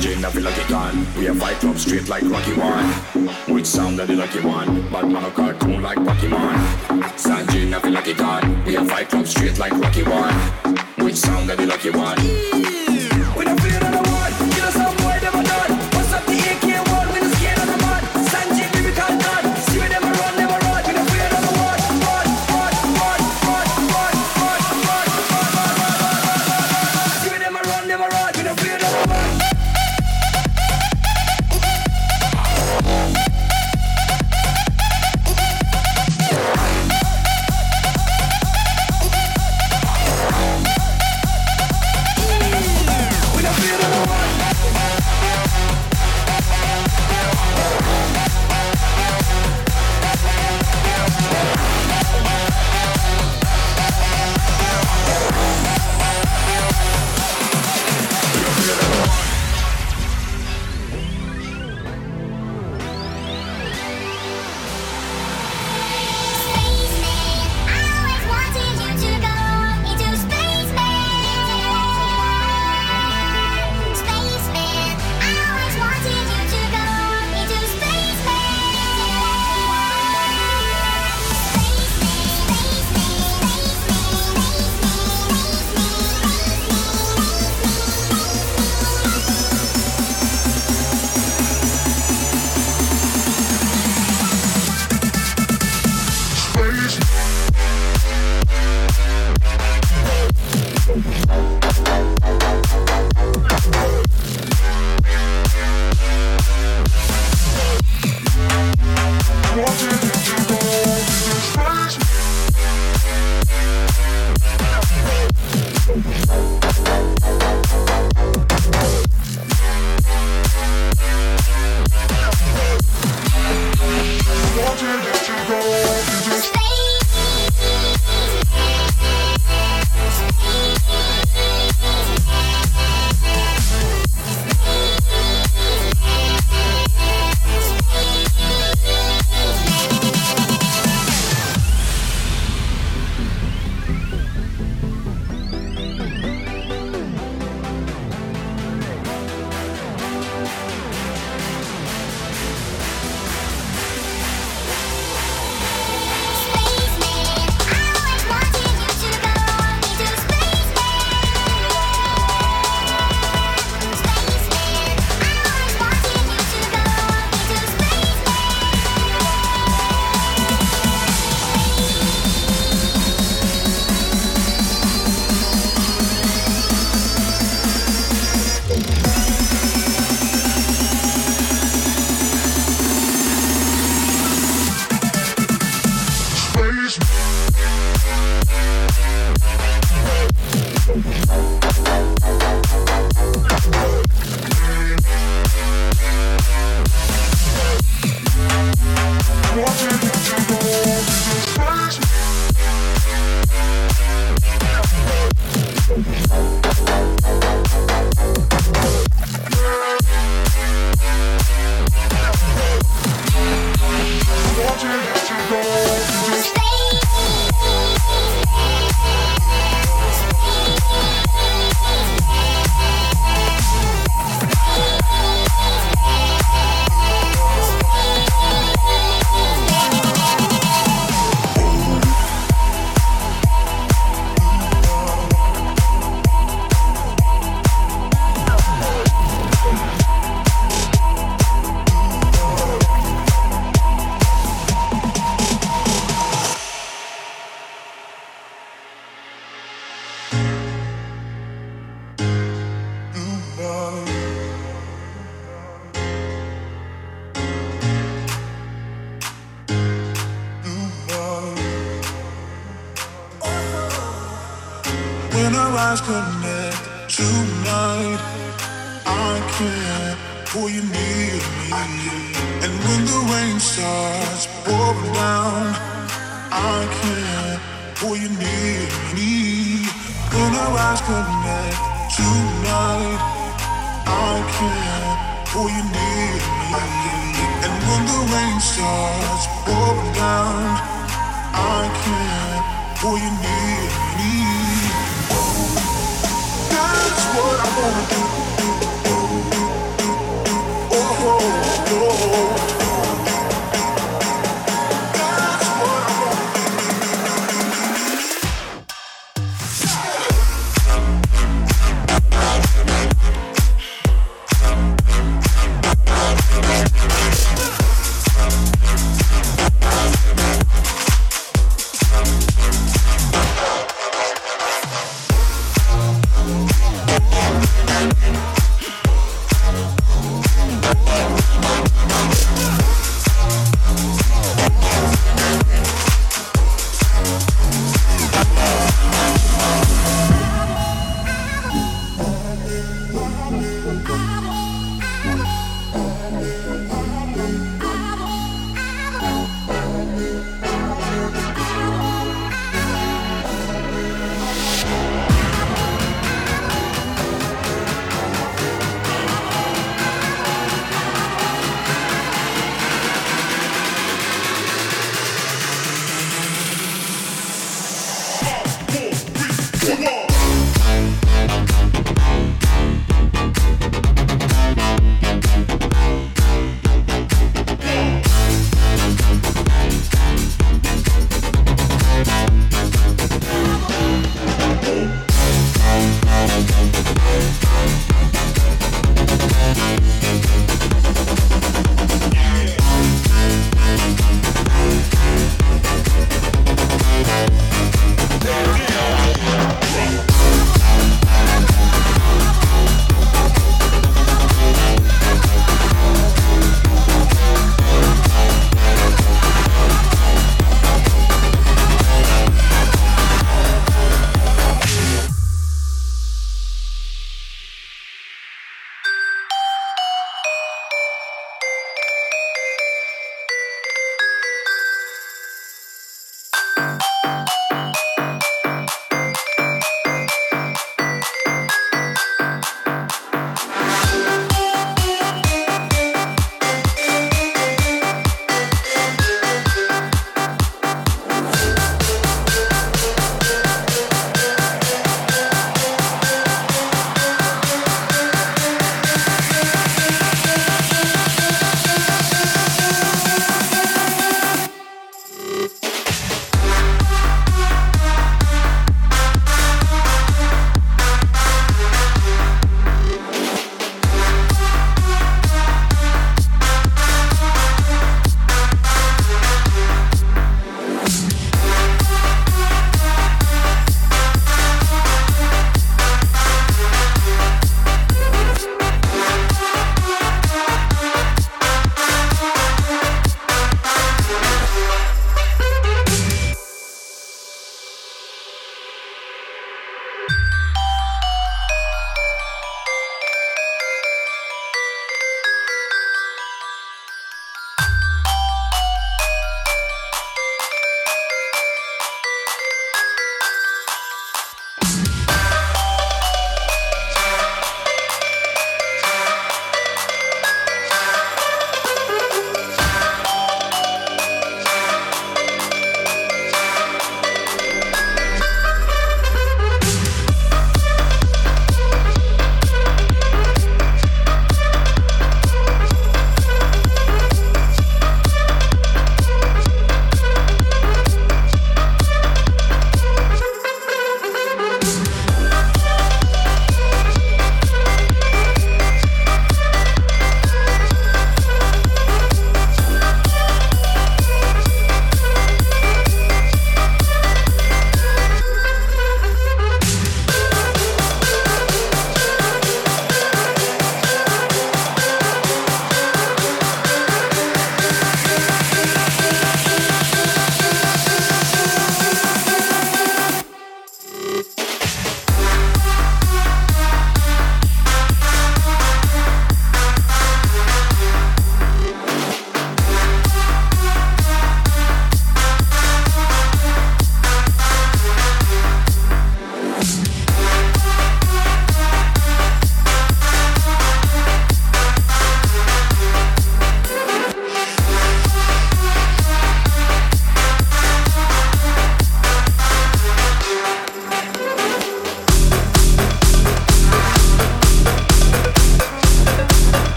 Jane, I feel like it. We have fight up straight like Rocky One. Which sound that the lucky one? But man, a cartoon like Pokemon. Sanjay, I feel like it. We have fight up straight like Rocky One. Which sound that the lucky one? who you need. And when the rain starts pouring down, I can't. who you need. That's what I wanna do.